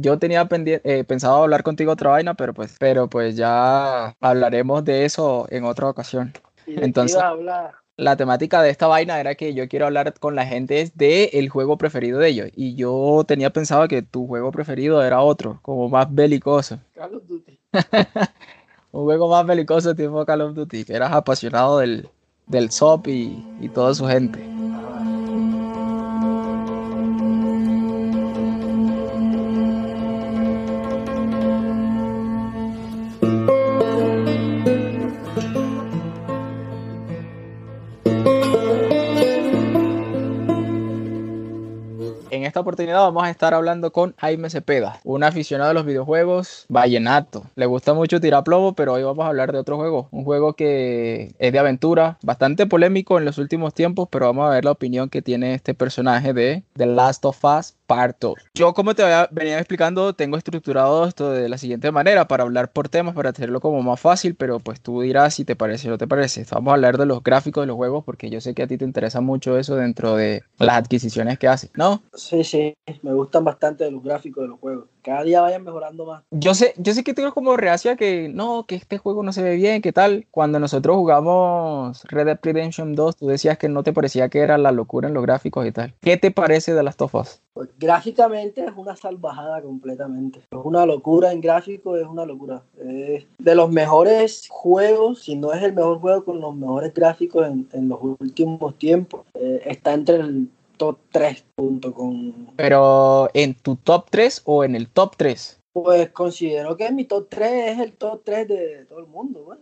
yo tenía eh, pensado hablar contigo otra vaina, pero pues, pero pues ya hablaremos de eso en otra ocasión. Entonces, la temática de esta vaina era que yo quiero hablar con la gente de el juego preferido de ellos. Y yo tenía pensado que tu juego preferido era otro, como más belicoso. Call of Duty. Un juego más belicoso tipo Call of Duty, que eras apasionado del, del SOP y, y toda su gente. Vamos a estar hablando con Jaime Cepeda, un aficionado de los videojuegos vallenato. Le gusta mucho tirar plomo, pero hoy vamos a hablar de otro juego, un juego que es de aventura, bastante polémico en los últimos tiempos, pero vamos a ver la opinión que tiene este personaje de The Last of Us Part Yo, como te venía explicando, tengo estructurado esto de la siguiente manera para hablar por temas, para hacerlo como más fácil, pero pues tú dirás si te parece o no te parece. Vamos a hablar de los gráficos de los juegos porque yo sé que a ti te interesa mucho eso dentro de las adquisiciones que haces, ¿no? Sí, sí, me gustan bastante los gráficos de los juegos. Cada día vayan mejorando más. Yo sé, yo sé que tengo como reacia que no, que este juego no se ve bien, ¿qué tal? Cuando nosotros jugamos Red Dead Redemption 2, tú decías que no te parecía que era la locura en los gráficos y tal. ¿Qué te parece de las tofas? Pues gráficamente es una salvajada completamente. Es una locura en gráfico, es una locura. Es de los mejores juegos, si no es el mejor juego con los mejores gráficos en, en los últimos tiempos, eh, está entre el top 3 punto con... Pero en tu top 3 o en el top 3? Pues considero que mi top 3 es el top 3 de todo el mundo, güey.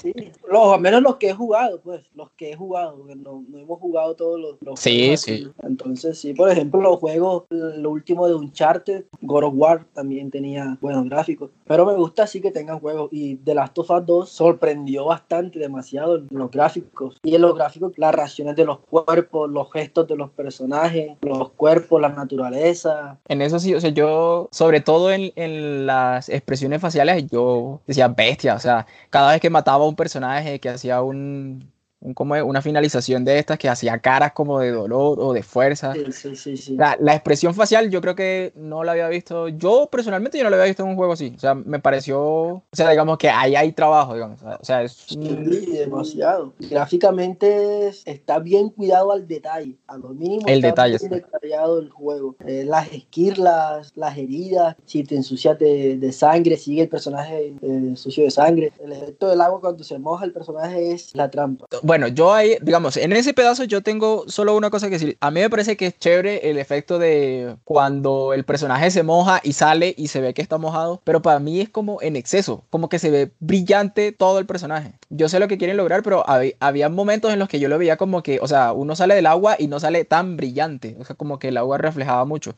Sí, Los, al menos los que he jugado, pues, los que he jugado, porque no, no hemos jugado todos los, Sí, sí. Entonces, sí, por ejemplo, los juegos, lo último de Uncharted, God of War también tenía buenos gráficos, pero me gusta así que tengan juegos y The Last of Us 2 sorprendió bastante, demasiado en los gráficos. Y en los gráficos, las reacciones de los cuerpos, los gestos de los personajes, los cuerpos, la naturaleza. En eso sí, o sea, yo sobre todo en, en, las expresiones faciales, yo decía bestia, o sea, cada vez que mataba a un personaje, que hacía un, como una finalización de estas que hacía caras como de dolor o de fuerza. Sí, sí, sí, la, la, expresión facial yo creo que no la había visto, yo personalmente yo no la había visto en un juego así, o sea, me pareció, o sea, digamos que ahí hay trabajo, digamos, o sea, es... Demasiado. Gráficamente está bien cuidado al detalle, a lo mínimo el está detalle, bien detallado el juego. Eh, las esquirlas, las heridas, si te ensucias de, de sangre, sigue el personaje eh, sucio de sangre. El efecto del agua cuando se moja el personaje es la trampa. Bueno, bueno, yo ahí, digamos, en ese pedazo yo tengo solo una cosa que decir. A mí me parece que es chévere el efecto de cuando el personaje se moja y sale y se ve que está mojado, pero para mí es como en exceso, como que se ve brillante todo el personaje. Yo sé lo que quieren lograr, pero había, momentos en los que yo lo veía como que, o sea, uno sale del agua y no sale tan brillante, o sea, como que el agua reflejaba mucho.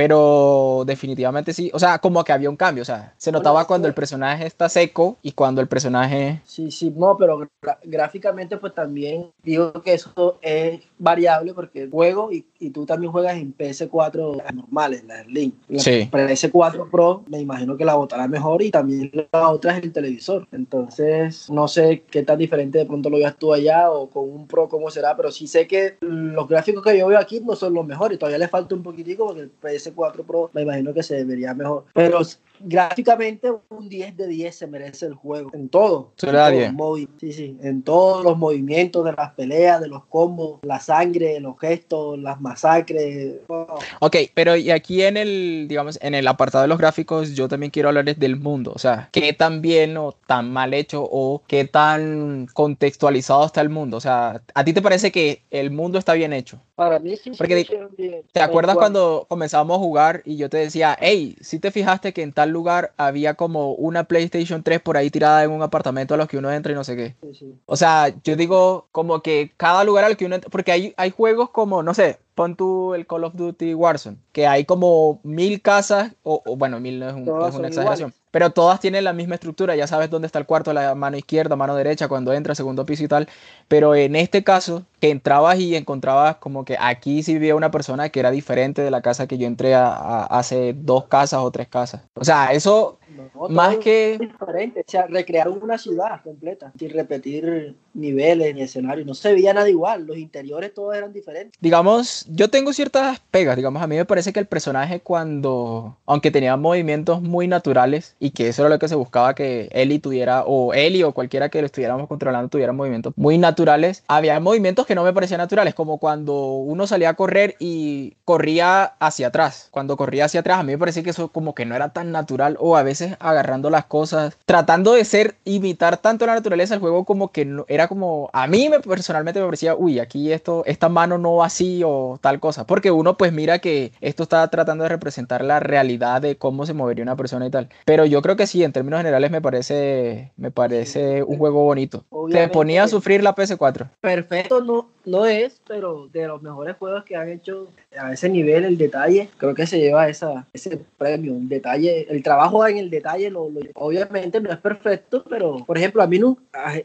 Pero definitivamente sí. O sea, como que había un cambio. O sea, se notaba cuando el personaje está seco y cuando el personaje. Sí, sí, no, pero gráficamente, pues también digo que eso es variable porque juego y, y tú también juegas en PS4 normales, las Link. La sí. PS4 Pro, me imagino que la botará mejor y también la otra es el televisor. Entonces, no sé qué tan diferente de pronto lo veas tú allá o con un Pro cómo será, pero sí sé que los gráficos que yo veo aquí no son los mejores. Todavía le falta un poquitico porque el PS4 S4 Pro, me imagino que se vería mejor. Pero gráficamente un 10 de 10 se merece el juego. En todo. En, todo sí, sí, en todos los movimientos de las peleas, de los combos, la sangre, los gestos, las masacres. Ok, pero y aquí en el, digamos, en el apartado de los gráficos, yo también quiero hablarles del mundo. O sea, qué tan bien o tan mal hecho o qué tan contextualizado está el mundo. O sea, ¿a ti te parece que el mundo está bien hecho? Para mí sí. Porque, ¿te acuerdas cuando comenzamos a jugar y yo te decía, hey, si te fijaste que en tal lugar había como una PlayStation 3 por ahí tirada en un apartamento a los que uno entra y no sé qué. O sea, yo digo como que cada lugar al que uno entra, porque hay, hay juegos como, no sé, pon tú el Call of Duty Warzone, que hay como mil casas, o, bueno, mil no es, una exageración, pero todas tienen la misma estructura, ya sabes dónde está el cuarto, la mano izquierda, mano derecha, cuando entra, segundo piso y tal, pero en este caso, que entrabas y encontrabas como que aquí sí vivía una persona que era diferente de la casa que yo entré a, hace dos casas o tres casas. O sea, eso más que... Diferente, o sea, recrear una ciudad completa, sin repetir niveles ni escenarios, no se veía nada igual, los interiores todos eran diferentes. Digamos, yo tengo ciertas pegas, digamos, a mí me parece que el personaje cuando, aunque tenía movimientos muy naturales y que eso era lo que se buscaba que Ellie tuviera, o Ellie o cualquiera que lo estuviéramos controlando tuviera movimientos muy naturales, había movimientos que no me parecían naturales, como cuando uno salía a correr y corría hacia atrás, cuando corría hacia atrás, a mí me parecía que eso como que no era tan natural, o a veces agarrando las cosas, tratando de ser, imitar tanto la naturaleza del juego como que no, era como, a mí me, personalmente me parecía, uy, aquí esto, esta mano no va así o tal cosa, porque uno pues mira que esto está tratando de representar la realidad de cómo se movería una persona y tal, pero yo creo que sí, en términos generales me parece, me parece un juego bonito. Te ponía a sufrir la PS4. Perfecto no, no es, pero de los mejores juegos que han hecho a ese nivel, el detalle, creo que se lleva esa, ese premio, el detalle, el trabajo en el detalle, lo, obviamente no es perfecto, pero por ejemplo, a mí no,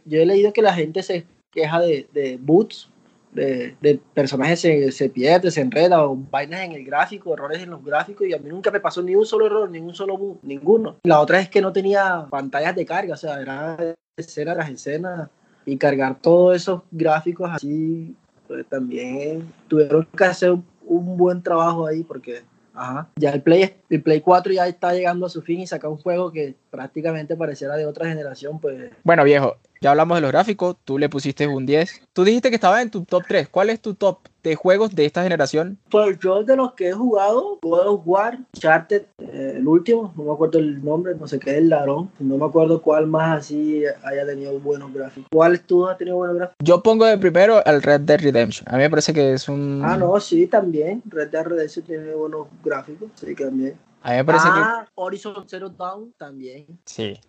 yo he leído que la gente se queja de, de boots, de, personajes se, se pierde, se enreda, o vainas en el gráfico, errores en los gráficos, y a mí nunca me pasó ni un solo error, ni un solo boot, ninguno. La otra es que no tenía pantallas de carga, o sea, era escena tras escena, y cargar todos esos gráficos así, pues también tuvieron que hacer un buen trabajo ahí, porque Ajá. Ya el Play, el Play 4 ya está llegando a su fin y saca un juego que prácticamente pareciera de otra generación, pues. Bueno, viejo, ya hablamos de los gráficos, tú le pusiste un 10. Tú dijiste que estaba en tu top 3. ¿Cuál es tu top de juegos de esta generación? Pues yo de los que he jugado, puedo jugar Charted, eh, el último, no me acuerdo el nombre, no sé qué es el ladrón, no me acuerdo cuál más así haya tenido buenos gráficos. ¿Cuál tú has tenido buenos gráficos? Yo pongo de primero el Red Dead Redemption. A mí me parece que es un... Ah, no, sí, también. Red Dead Redemption tiene buenos gráficos, sí, también. A mí me parece ah, Horizon Zero Dawn también. Sí.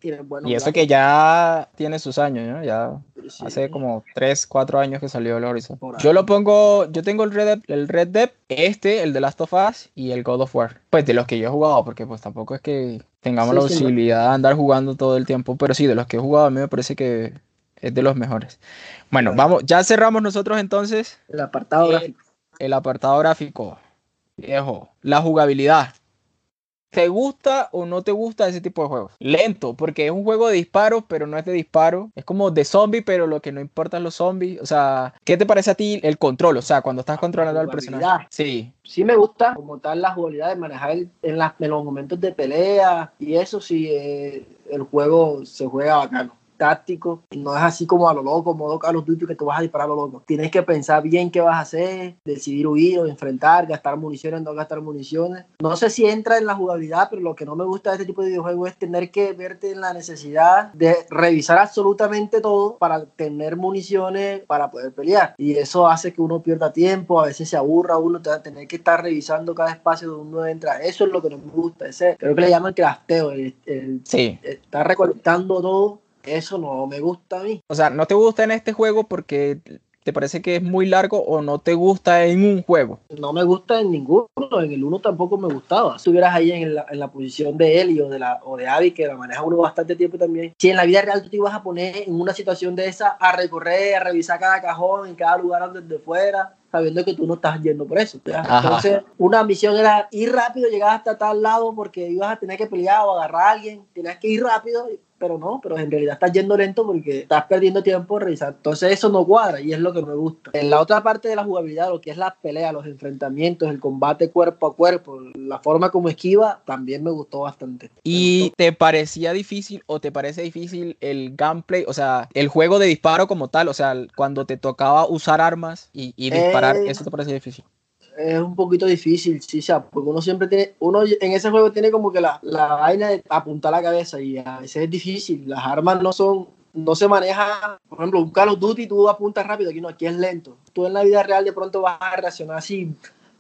y eso que ya tiene sus años, ¿no? Ya hace como 3, 4 años que salió el Horizon. Yo lo pongo, yo tengo el Red, Dead, el Red Dead, este, el de Last of Us y el God of War. Pues de los que yo he jugado, porque pues tampoco es que tengamos la posibilidad de andar jugando todo el tiempo, pero sí, de los que he jugado a mí me parece que es de los mejores. Bueno, vamos, ya cerramos nosotros entonces. El apartado gráfico. El apartado gráfico. Viejo, la jugabilidad. ¿Te gusta o no te gusta ese tipo de juegos? Lento, porque es un juego de disparos, pero no es de disparo. Es como de zombie, pero lo que no importa es los zombies. O sea, ¿qué te parece a ti el control? O sea, cuando estás controlando al personaje. Sí. Sí me gusta como tal la jugabilidad de manejar en, en los momentos de pelea y eso sí, eh, el juego se juega bacano táctico, no es así como a lo loco, modo Call of Duty que tú vas a disparar a lo loco. Tienes que pensar bien qué vas a hacer, decidir huir o enfrentar, gastar municiones, no gastar municiones. No sé si entra en la jugabilidad, pero lo que no me gusta de este tipo de videojuegos es tener que verte en la necesidad de revisar absolutamente todo para tener municiones para poder pelear. Y eso hace que uno pierda tiempo, a veces se aburra uno, tener que estar revisando cada espacio donde uno entra. Eso es lo que no me gusta. Ese, creo que le llaman crafteo, el, el sí. estar recolectando todo eso no me gusta a mí. O sea, no te gusta en este juego porque te parece que es muy largo o no te gusta en un juego. No me gusta en ninguno, en el uno tampoco me gustaba. Si estuvieras ahí en la, en la posición de Eli o de, la, o de Abby, que la maneja uno bastante tiempo también, si en la vida real tú te ibas a poner en una situación de esa a recorrer, a revisar cada cajón, en cada lugar donde fuera, sabiendo que tú no estás yendo por eso. Entonces, una misión era ir rápido, llegar hasta tal lado porque ibas a tener que pelear o agarrar a alguien, tenías que ir rápido pero no, pero en realidad estás yendo lento porque estás perdiendo tiempo revisando. Entonces eso no cuadra y es lo que me gusta. En la otra parte de la jugabilidad, lo que es la pelea, los enfrentamientos, el combate cuerpo a cuerpo, la forma como esquiva, también me gustó bastante. ¿Y te parecía difícil o te parece difícil el gameplay, o sea, el juego de disparo como tal, o sea, cuando te tocaba usar armas y, disparar, eh, eso te parecía difícil? Es un poquito difícil, sí, sea, porque uno siempre tiene, uno en ese juego tiene como que la, la vaina de apuntar la cabeza y a veces es difícil, las armas no son, no se maneja, por ejemplo, un Call of Duty tú apuntas rápido, aquí no, aquí es lento. Tú en la vida real de pronto vas a reaccionar así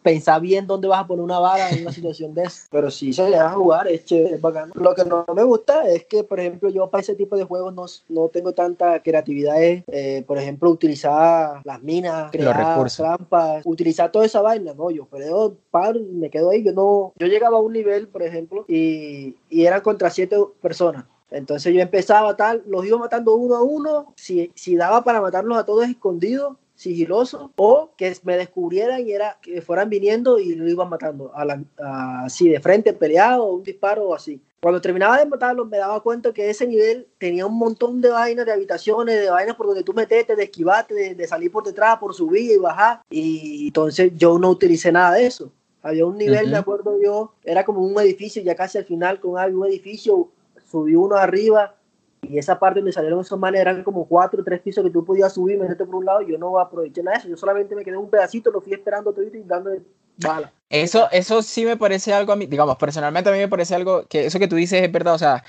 pensar bien dónde vas a poner una bala en una situación de eso. Pero si se le a jugar, es chévere, es bacano. Lo que no me gusta es que, por ejemplo, yo para ese tipo de juegos no, no tengo tanta creatividad. Eh, por ejemplo, utilizar las minas, crear trampas, utilizar toda esa vaina. No, yo pero par, me quedo ahí. Yo no, yo llegaba a un nivel, por ejemplo, y, y eran contra siete personas. Entonces yo empezaba tal, los iba matando uno a uno. Si, si daba para matarlos a todos escondidos, sigiloso o que me descubrieran y era que fueran viniendo y lo iban matando a así de frente peleado un disparo o así Cuando terminaba de matarlo, me daba cuenta que ese nivel tenía un montón de vainas, de habitaciones, de vainas por donde tú metete, de esquivarte, de, salir por detrás, por subir y bajar. Y entonces yo no utilicé nada de eso. Había un nivel, de acuerdo yo, era como un edificio, ya casi al final con un edificio, subí uno arriba y esa parte donde salieron esos manes eran como cuatro o tres pisos que tú podías subir, meterte por un lado, y yo no aproveché nada de eso, yo solamente me quedé un pedacito, lo fui esperando todo y dándole bala. Eso, eso sí me parece algo a mí, digamos, personalmente a mí me parece algo que eso que tú dices es verdad, o sea,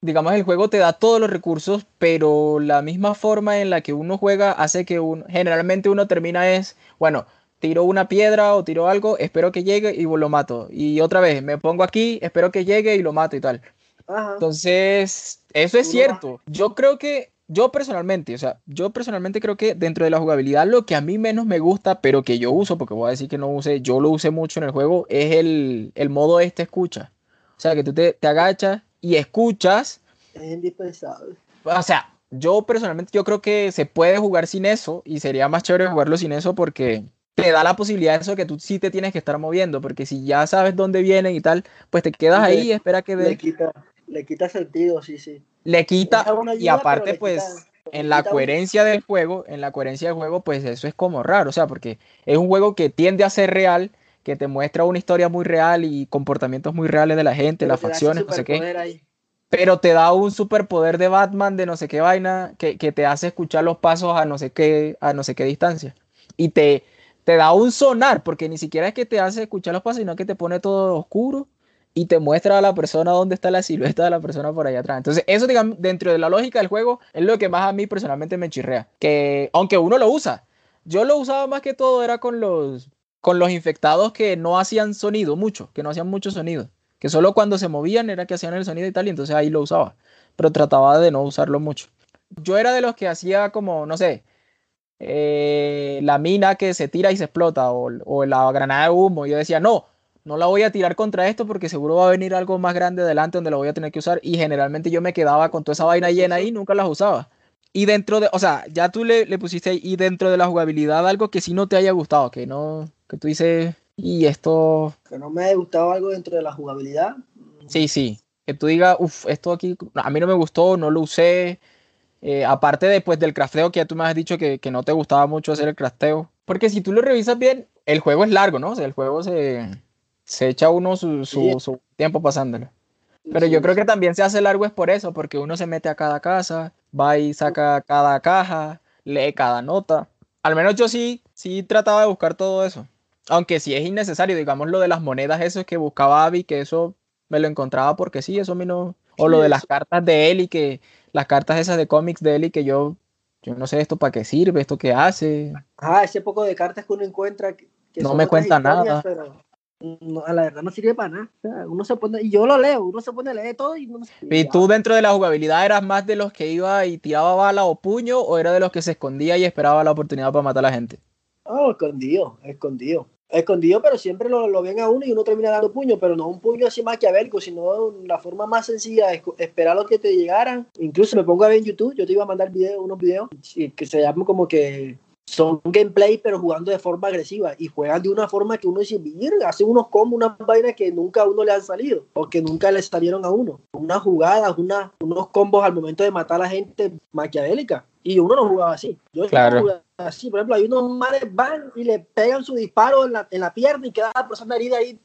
digamos, el juego te da todos los recursos, pero la misma forma en la que uno juega hace que uno, generalmente uno termina es, bueno, tiro una piedra o tiro algo, espero que llegue y lo mato. Y otra vez, me pongo aquí, espero que llegue y lo mato y tal. Entonces, eso es cierto. Yo creo que, yo personalmente, o sea, yo personalmente creo que dentro de la jugabilidad lo que a mí menos me gusta, pero que yo uso, porque voy a decir que no use, yo lo usé mucho en el juego, es el, el modo este escucha. O sea, que tú te, te agachas y escuchas. Es indispensable. O sea, yo personalmente yo creo que se puede jugar sin eso y sería más chévere jugarlo sin eso porque te da la posibilidad de eso que tú sí te tienes que estar moviendo, porque si ya sabes dónde vienen y tal, pues te quedas ahí y espera que le quita, le quita sentido, sí, sí. Le quita, y aparte, pues, en la coherencia del juego, en la coherencia del juego, pues eso es como raro, o sea, porque es un juego que tiende a ser real, que te muestra una historia muy real y comportamientos muy reales de la gente, las facciones, no sé qué. Pero te da un superpoder de Batman de no sé qué vaina que, que te hace escuchar los pasos a no sé qué, a no sé qué distancia. Y te, te da un sonar, porque ni siquiera es que te hace escuchar los pasos, sino que te pone todo oscuro y te muestra a la persona dónde está la silueta de la persona por allá atrás. Entonces, eso, digamos, dentro de la lógica del juego, es lo que más a mí personalmente me chirrea. Que, aunque uno lo usa, yo lo usaba más que todo era con los, con los infectados que no hacían sonido mucho, que no hacían mucho sonido. Que solo cuando se movían era que hacían el sonido y tal, y entonces ahí lo usaba. Pero trataba de no usarlo mucho. Yo era de los que hacía como, no sé, eh, la mina que se tira y se explota o, la granada de humo. Yo decía, no, no la voy a tirar contra esto porque seguro va a venir algo más grande adelante donde la voy a tener que usar. Y generalmente yo me quedaba con toda esa vaina llena ahí y nunca las usaba. Y dentro de, o sea, ya tú le, le pusiste ahí, y dentro de la jugabilidad algo que sí no te haya gustado, que no, que tú dices, y esto... Que no me haya gustado algo dentro de la jugabilidad. Sí, sí. Que tú digas, uff, esto aquí a mí no me gustó, no lo usé, eh, aparte después del crafteo que ya tú me has dicho que, que, no te gustaba mucho hacer el crafteo. Porque si tú lo revisas bien, el juego es largo, ¿no? O sea, el juego se, se echa uno su, su, tiempo pasándolo. Pero yo creo que también se hace largo es por eso, porque uno se mete a cada casa, va y saca cada caja, lee cada nota. Al menos yo sí, sí trataba de buscar todo eso. Aunque sí es innecesario, digamos lo de las monedas, eso que buscaba Abby, que eso me lo encontraba porque sí, eso a mí no... O lo de las cartas de y que las cartas esas de cómics de y que yo, yo no sé esto para qué sirve, esto qué hace. Ah, ese poco de cartas que uno encuentra. Que no me cuenta nada. A la verdad no sirve para nada. uno se pone, y yo lo leo, uno se pone a leer todo y no ¿Y tú dentro de la jugabilidad eras más de los que iba y tiraba bala o puño o era de los que se escondía y esperaba la oportunidad para matar a la gente? Oh, escondido, escondido escondido, pero siempre lo, lo, ven a uno y uno termina dando puño, pero no un puño así maquiavélico, sino la forma más sencilla es esperar a lo que te llegaran. Incluso me pongo a ver en YouTube, yo te iba a mandar video, unos videos que se llaman como que son gameplay, pero jugando de forma agresiva y juegan de una forma que uno dice, mira, hacen unos combos, unas vainas que nunca a uno le han salido o que nunca le salieron a uno. Unas jugadas, una, unos combos al momento de matar a la gente maquiavélica. Y uno no jugaba así. Yo claro. jugaba así. Por ejemplo, hay unos manes van y le pegan su disparo en la, en la pierna y queda la persona herida ahí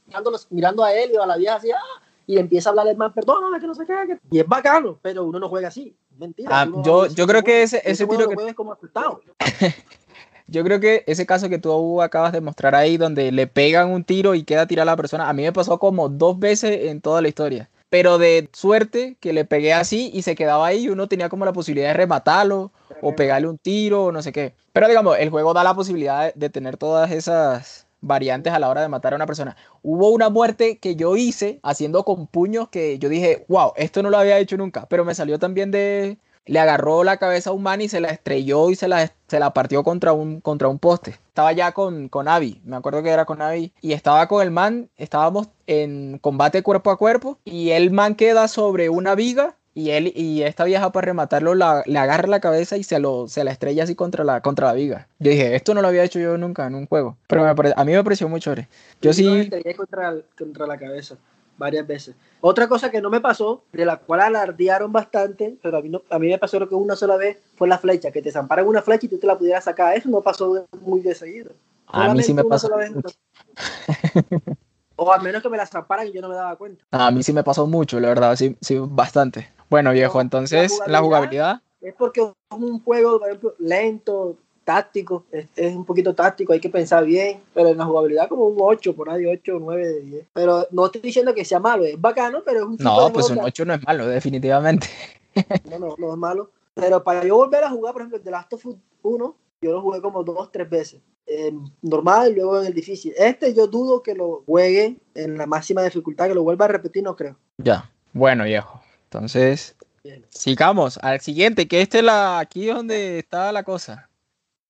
mirando a él y a la vieja así, ¡ah! y empieza a hablar el man, perdóname, que no se qué. Y es bacano, pero uno no juega así. Mentira. Ah, yo, yo creo que ese, ese, tiro que... como Yo creo que ese caso que tú acabas de mostrar ahí, donde le pegan un tiro y queda tirada la persona, a mí me pasó como dos veces en toda la historia. Pero de suerte que le pegué así y se quedaba ahí y uno tenía como la posibilidad de rematarlo o pegarle un tiro o no sé qué. Pero digamos, el juego da la posibilidad de tener todas esas variantes a la hora de matar a una persona. Hubo una muerte que yo hice haciendo con puños que yo dije, wow, esto no lo había hecho nunca, pero me salió también de, le agarró la cabeza a un man y se la estrelló y se la, se la partió contra un, contra un poste. Estaba ya con, con Abby, me acuerdo que era con Abby, y estaba con el man, estábamos en combate cuerpo a cuerpo, y el man queda sobre una viga, y él y esta vieja para rematarlo la, le agarra la cabeza y se, lo, se la estrella así contra la, contra la viga. Yo dije, esto no lo había hecho yo nunca en un juego, pero a mí me pareció muy chévere. Yo sí... Contra, contra la cabeza. Varias veces. Otra cosa que no me pasó, de la cual alardearon bastante, pero a mí, no, a mí me pasó lo que una sola vez, fue la flecha, que te zamparan una flecha y tú te la pudieras sacar. Eso no pasó muy de seguido. A mí sí me pasó. o al menos que me la zamparan y yo no me daba cuenta. A mí sí me pasó mucho, la verdad, sí, sí bastante. Bueno, viejo, entonces la jugabilidad, Es porque es un juego, por ejemplo, lento, táctico, es, es, un poquito táctico, hay que pensar bien, pero en la jugabilidad como un 8, por ahí 8, 9 de 10. Pero no estoy diciendo que sea malo, es bacano, pero es un... No, pues un 8 no es malo, definitivamente. No, no, no es malo. Pero para yo volver a jugar, por ejemplo, The Last of Us 1, yo lo jugué como dos, tres veces. Eh, normal y luego en el difícil. Este yo dudo que lo juegue en la máxima dificultad, que lo vuelva a repetir, no creo. Ya, bueno, viejo. Entonces, Bien. sigamos al siguiente, que este es la, aquí es donde está la cosa.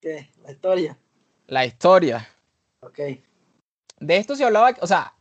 ¿Qué? La historia. La historia. Ok. De esto se hablaba, o sea,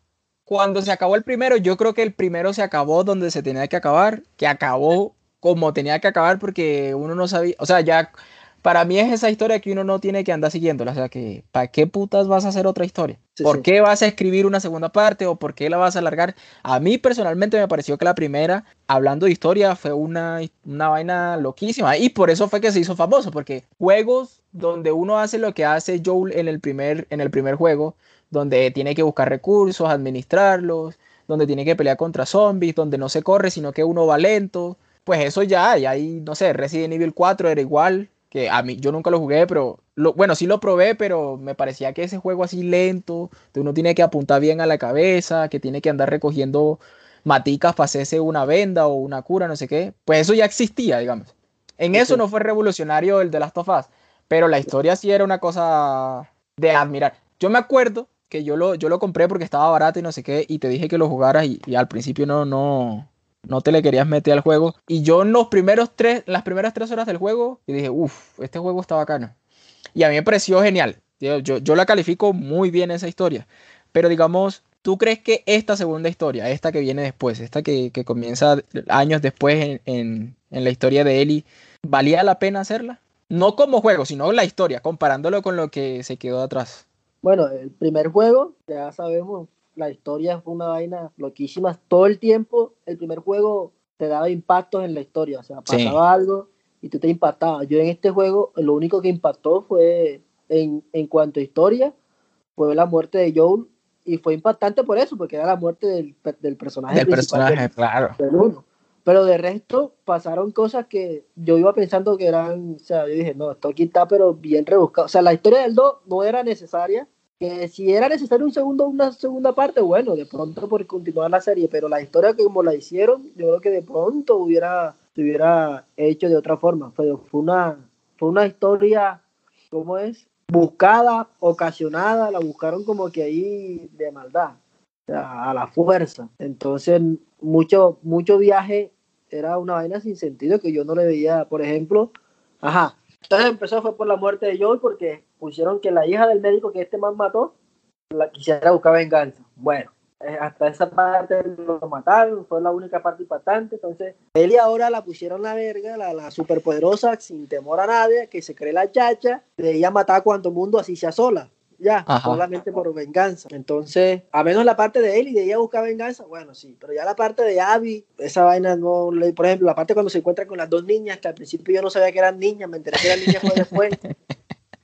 cuando se acabó el primero, yo creo que el primero se acabó donde se tenía que acabar, que acabó como tenía que acabar porque uno no sabía, o sea, ya para mí es esa historia que uno no tiene que andar siguiéndola. O sea, que ¿para qué putas vas a hacer otra historia? Sí, ¿Por sí. qué vas a escribir una segunda parte o por qué la vas a alargar? A mí personalmente me pareció que la primera, hablando de historia, fue una, una vaina loquísima. Y por eso fue que se hizo famoso, porque juegos donde uno hace lo que hace Joel en el primer, en el primer juego, donde tiene que buscar recursos, administrarlos, donde tiene que pelear contra zombies, donde no se corre, sino que uno va lento. Pues eso ya, y ahí, no sé, Resident Evil 4 era igual, que a mí yo nunca lo jugué, pero lo, bueno, sí lo probé, pero me parecía que ese juego así lento, que uno tiene que apuntar bien a la cabeza, que tiene que andar recogiendo maticas para hacerse una venda o una cura, no sé qué, pues eso ya existía, digamos. En eso no fue revolucionario el de Last of Us, pero la historia sí era una cosa de admirar. Yo me acuerdo que yo lo, yo lo compré porque estaba barato y no sé qué, y te dije que lo jugaras y, y al principio no, no, no te le querías meter al juego. Y yo en los primeros tres, las primeras tres horas del juego, y dije, uff, este juego está bacano. Y a mí me pareció genial. Yo, yo, yo, la califico muy bien esa historia. Pero digamos, ¿tú crees que esta segunda historia, esta que viene después, esta que, que comienza años después en, en, en, la historia de Ellie, valía la pena hacerla? No como juego, sino la historia, comparándolo con lo que se quedó atrás. Bueno, el primer juego, ya sabemos, la historia fue una vaina loquísima. Todo el tiempo, el primer juego te daba impactos en la historia. O sea, pasaba sí. algo y tú te impactabas. Yo en este juego, lo único que impactó fue, en, en cuanto a historia, fue la muerte de Joel. Y fue impactante por eso, porque era la muerte del, del personaje. Del personaje, del, claro. Del uno. Pero de resto, pasaron cosas que yo iba pensando que eran, o sea, yo dije, no, esto aquí está, pero bien rebuscado. O sea, la historia del 2 no era necesaria, que si era necesario un segundo, una segunda parte, bueno, de pronto por continuar la serie, pero la historia que como la hicieron, yo creo que de pronto hubiera, se hubiera hecho de otra forma. Fue, fue, una, fue una historia, ¿cómo es? Buscada, ocasionada, la buscaron como que ahí de maldad, sea, a la fuerza. Entonces, mucho, mucho viaje era una vaina sin sentido que yo no le veía, por ejemplo, ajá. Entonces empezó fue por la muerte de Joel porque pusieron que la hija del médico que este man mató la quisiera buscar venganza. Bueno, eh, hasta esa parte lo mataron, fue la única parte impactante. Entonces, él y ahora la pusieron la verga, la, la superpoderosa, sin temor a nadie, que se cree la chacha, de ella matar a cuanto mundo así sea sola. Ya, Ajá. solamente por venganza. Entonces, a menos la parte de él y de ella buscar venganza, bueno, sí, pero ya la parte de Abby, esa vaina no, por ejemplo, la parte cuando se encuentra con las dos niñas, que al principio yo no sabía que eran niñas, me enteré que eran niñas fue después.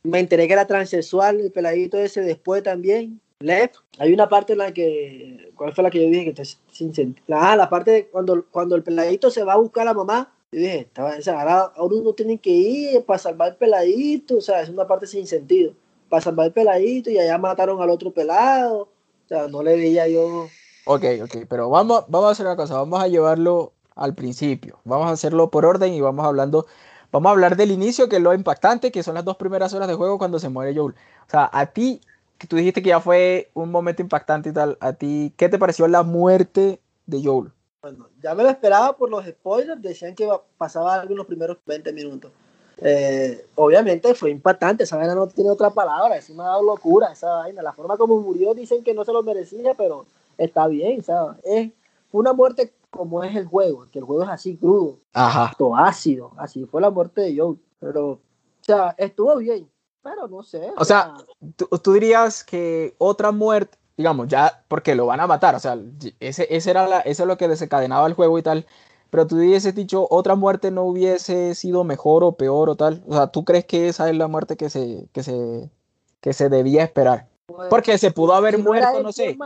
Me enteré que era transexual, el peladito ese después también. Lev, hay una parte en la que. ¿Cuál fue la que yo dije que está sin sentido? Ah, la parte de cuando, cuando el peladito se va a buscar a la mamá. Yo dije, estaba, o sea, ahora, ahora uno tiene que ir para salvar el peladito. O sea, es una parte sin sentido. Para salvar el peladito y allá mataron al otro pelado. O sea, no le veía yo. Ok, ok, pero vamos, vamos a hacer una cosa. Vamos a llevarlo al principio. Vamos a hacerlo por orden y vamos hablando Vamos a hablar del inicio, que es lo impactante, que son las dos primeras horas de juego cuando se muere Joel. O sea, a ti, que tú dijiste que ya fue un momento impactante y tal, a ti, ¿qué te pareció la muerte de Joel? Bueno, ya me lo esperaba por los spoilers, decían que pasaba algo en los primeros 20 minutos. Eh, obviamente fue impactante, esa vaina no tiene otra palabra, es una locura esa vaina. La forma como murió dicen que no se lo merecía, pero está bien, ¿sabes? Es una muerte como es el juego, que el juego es así crudo, Ajá. todo ácido, así fue la muerte de Joe, pero, o sea, estuvo bien, pero no sé. O, o sea, sea tú, tú, dirías que otra muerte, digamos, ya porque lo van a matar, o sea, ese, ese era la, eso es lo que desencadenaba el juego y tal. Pero tú hubieses dicho, otra muerte no hubiese sido mejor o peor o tal. O sea, ¿tú crees que esa es la muerte que se, que se, que se debía esperar? Pues, porque se pudo haber muerto, no sé.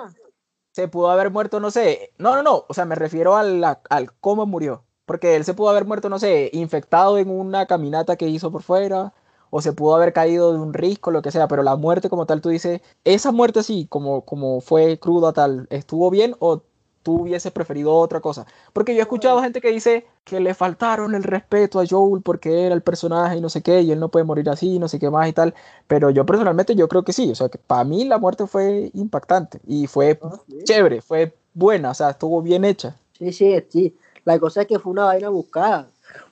Se pudo haber muerto, no sé. No, no, no. O sea, me refiero al, al cómo murió. Porque él se pudo haber muerto, no sé, infectado en una caminata que hizo por fuera o se pudo haber caído de un risco, lo que sea, pero la muerte como tal, tú dices, esa muerte sí, como, como fue cruda tal, ¿estuvo bien o tú hubieses preferido otra cosa? Porque yo he escuchado gente que dice que le faltaron el respeto a Joel porque era el personaje y no sé qué, y él no puede morir así, no sé qué más y tal, pero yo personalmente yo creo que sí, o sea, que para mí la muerte fue impactante y fue ah, chévere, fue buena, o sea, estuvo bien hecha. Sí, sí, sí. La cosa es que fue una vaina buscada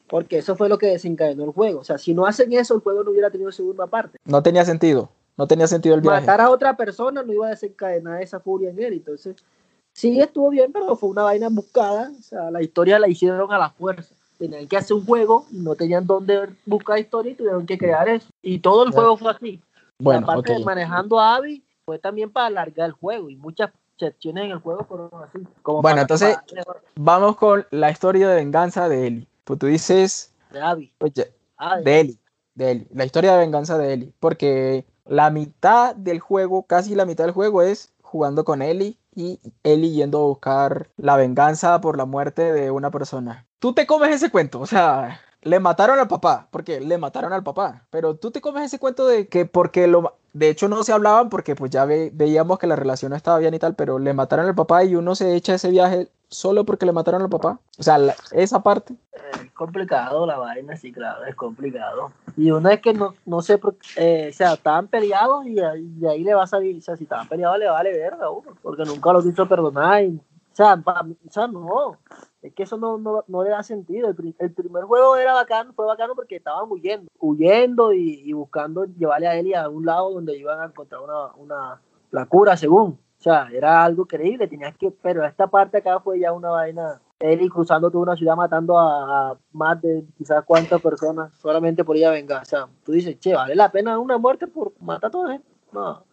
porque eso fue lo que desencadenó el juego. O sea, si no hacen eso, el juego no hubiera tenido segunda parte. No tenía sentido. No tenía sentido el viaje. Matar a otra persona no iba a desencadenar esa furia en él. Entonces, sí estuvo bien, pero fue una vaina buscada. O sea, la historia la hicieron a la fuerza. Tenían que hacer un juego, no tenían dónde buscar historia y tuvieron que crear eso. Y todo el juego fue así. Bueno, aparte de manejando a Abby, fue también para alargar el juego. Y muchas secciones en el juego fueron así. bueno, entonces, vamos con la historia de venganza de Ellie. Pues tú dices... De Abby. Ah, de Ellie. De Ellie. La historia de venganza de Ellie. Porque la mitad del juego, casi la mitad del juego es jugando con Ellie y Ellie yendo a buscar la venganza por la muerte de una persona. Tú te comes ese cuento, o sea, le mataron al papá, porque le mataron al papá, pero tú te comes ese cuento de que porque lo de hecho no se hablaban porque pues ya veíamos que la relación no estaba bien y tal, pero le mataron al papá y uno se echa ese viaje solo porque le mataron al papá. O sea, esa parte. Complicado la vaina, sí, claro, es complicado. Y uno es que no, no sé, eh, o sea, estaban peleados y, ahí le va a salir, o sea, si estaban peleados le vale verga uno, porque nunca lo quiso perdonar. Y, o, sea, o sea, no, es que eso no, no, no le da sentido. El, el, primer juego era bacano, fue bacano porque estaban huyendo, huyendo y, y buscando llevarle a Eli a un lado donde iban a encontrar una, una, la cura, según. O sea, era algo increíble, tenías que, pero esta parte acá fue ya una vaina. Eli cruzando toda una ciudad matando a, más de quizás cuántas personas solamente por ella venga. O sea, tú dices, che, vale la pena una muerte por matar a toda gente. No.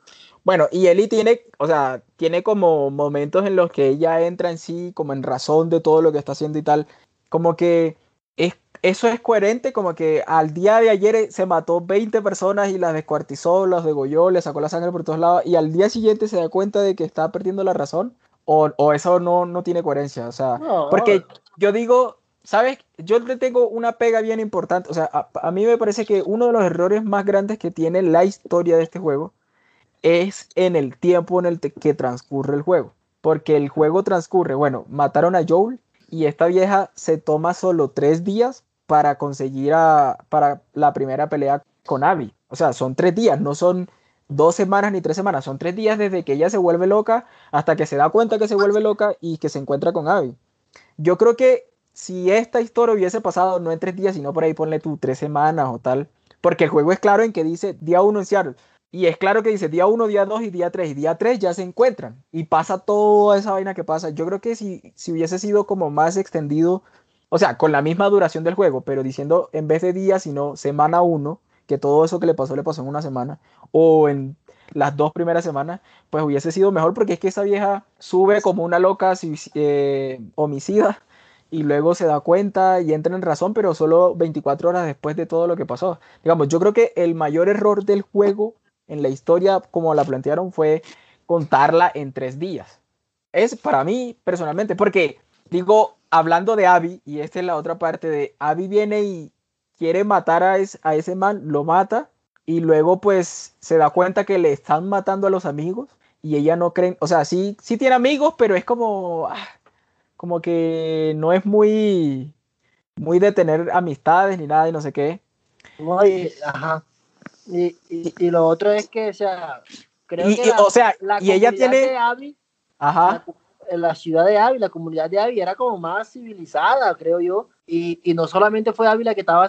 Bueno, y Eli tiene, o sea, tiene como momentos en los que ella entra en sí, como en razón de todo lo que está haciendo y tal. Como que es, eso es coherente, como que al día de ayer se mató 20 personas y las descuartizó, las degolló, le sacó la sangre por todos lados, y al día siguiente se da cuenta de que está perdiendo la razón. O, o eso no, no tiene coherencia, o sea, porque yo digo, ¿sabes? Yo le tengo una pega bien importante, o sea, a, a mí me parece que uno de los errores más grandes que tiene la historia de este juego es en el tiempo en el que transcurre el juego. Porque el juego transcurre, bueno, mataron a Joel y esta vieja se toma solo tres días para conseguir a, para la primera pelea con Abby. O sea, son tres días, no son dos semanas ni tres semanas, son tres días desde que ella se vuelve loca hasta que se da cuenta que se vuelve loca y que se encuentra con Abby. Yo creo que si esta historia hubiese pasado no en tres días, sino por ahí ponle tú tres semanas o tal, porque el juego es claro en que dice día uno en Seattle, y es claro que dice día 1, día 2 y día 3. Y día 3 ya se encuentran. Y pasa toda esa vaina que pasa. Yo creo que si, si hubiese sido como más extendido, o sea, con la misma duración del juego, pero diciendo en vez de día, sino semana 1, que todo eso que le pasó le pasó en una semana, o en las dos primeras semanas, pues hubiese sido mejor porque es que esa vieja sube como una loca eh, homicida y luego se da cuenta y entra en razón, pero solo 24 horas después de todo lo que pasó. Digamos, yo creo que el mayor error del juego en la historia, como la plantearon, fue contarla en tres días. Es para mí, personalmente, porque digo, hablando de Abby, y esta es la otra parte de Abby viene y quiere matar a, a ese man, lo mata, y luego pues se da cuenta que le están matando a los amigos, y ella no cree, o sea, sí, sí tiene amigos, pero es como, ah, como que no es muy, muy de tener amistades ni nada y no sé qué. ajá. Y, y, lo otro es que, o sea, creo que la, o sea, y ella tiene... De Abby, Ajá. La, la, ciudad de Abby, la comunidad de Abby era como más civilizada, creo yo. Y, y no solamente fue Abby la que estaba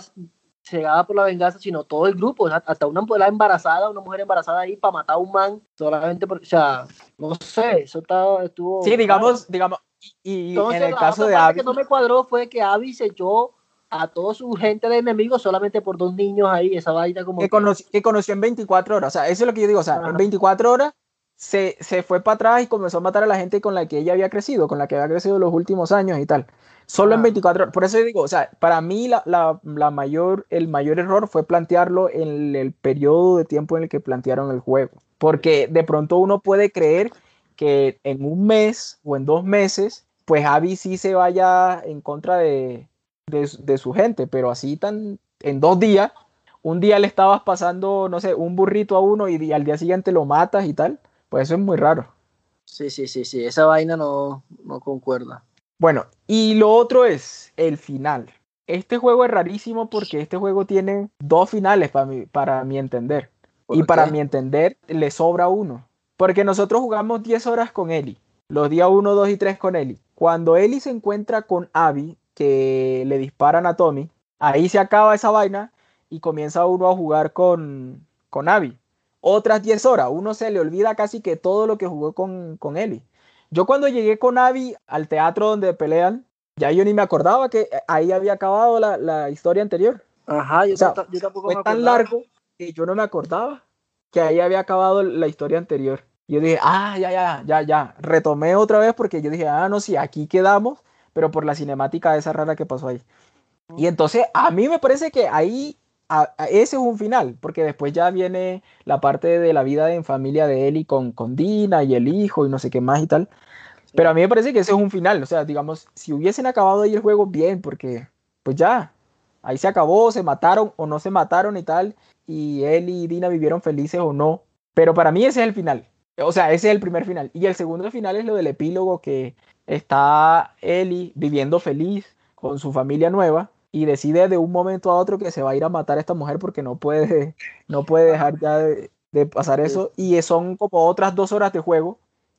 cegada por la venganza, sino todo el grupo, hasta una mujer embarazada, una mujer embarazada ahí para matar a un man, solamente porque, o sea, no sé, eso estaba, estuvo... Sí, digamos, digamos, y, en el caso de Abby... que no me cuadró fue que Abby se echó a toda su gente de enemigos solamente por dos niños ahí, esa vaina como... Que, conoció, que conoció en 24 horas, o sea, eso es lo que yo digo, o sea, en 24 horas se, se fue para atrás y comenzó a matar a la gente con la que ella había crecido, con la que había crecido los últimos años y tal. Solo en 24 horas. Por eso digo, o sea, para mí la, la, la, mayor, el mayor error fue plantearlo en el periodo de tiempo en el que plantearon el juego. Porque de pronto uno puede creer que en un mes o en dos meses, pues Abby sí se vaya en contra de, de, de su gente, pero así tan en dos días, un día le estabas pasando, no sé, un burrito a uno y, y al día siguiente lo matas y tal, pues eso es muy raro. Sí, sí, sí, sí, esa vaina no, no concuerda. Bueno, y lo otro es el final. Este juego es rarísimo porque este juego tiene dos finales para mi, para mi entender. Y para mi entender, le sobra uno. Porque nosotros jugamos 10 horas con Eli. Los días 1, 2 y 3 con Eli. Cuando Eli se encuentra con Abby, que le disparan a Tommy, ahí se acaba esa vaina y comienza uno a jugar con, con Abby. Otras 10 horas. Uno se le olvida casi que todo lo que jugó con, con Eli. Yo cuando llegué con Abby al teatro donde pelean, ya yo ni me acordaba que ahí había acabado la, la historia anterior. Ajá, yo, O sea, yo tampoco Fue me tan largo que yo no me acordaba que ahí había acabado la historia anterior. Yo dije, ah, ya, ya, ya, ya. Retomé otra vez porque yo dije, ah, no, sí, aquí quedamos, pero por la cinemática esa rara que pasó ahí. Y entonces a mí me parece que ahí a- a- ese es un final, porque después ya viene la parte de la vida en familia de Eli con, con Dina y el hijo y no sé qué más y tal. Pero a mí me parece que ese es un final, o sea, digamos, si hubiesen acabado ahí el juego, bien, porque pues ya, ahí se acabó, se mataron o no se mataron y tal, y él y Dina vivieron felices o no. Pero para mí ese es el final, o sea, ese es el primer final. Y el segundo final es lo del epílogo que está Eli viviendo feliz con su familia nueva y decide de un momento a otro que se va a ir a matar a esta mujer porque no puede, no puede dejar ya de, de pasar eso. Y son como otras dos horas de juego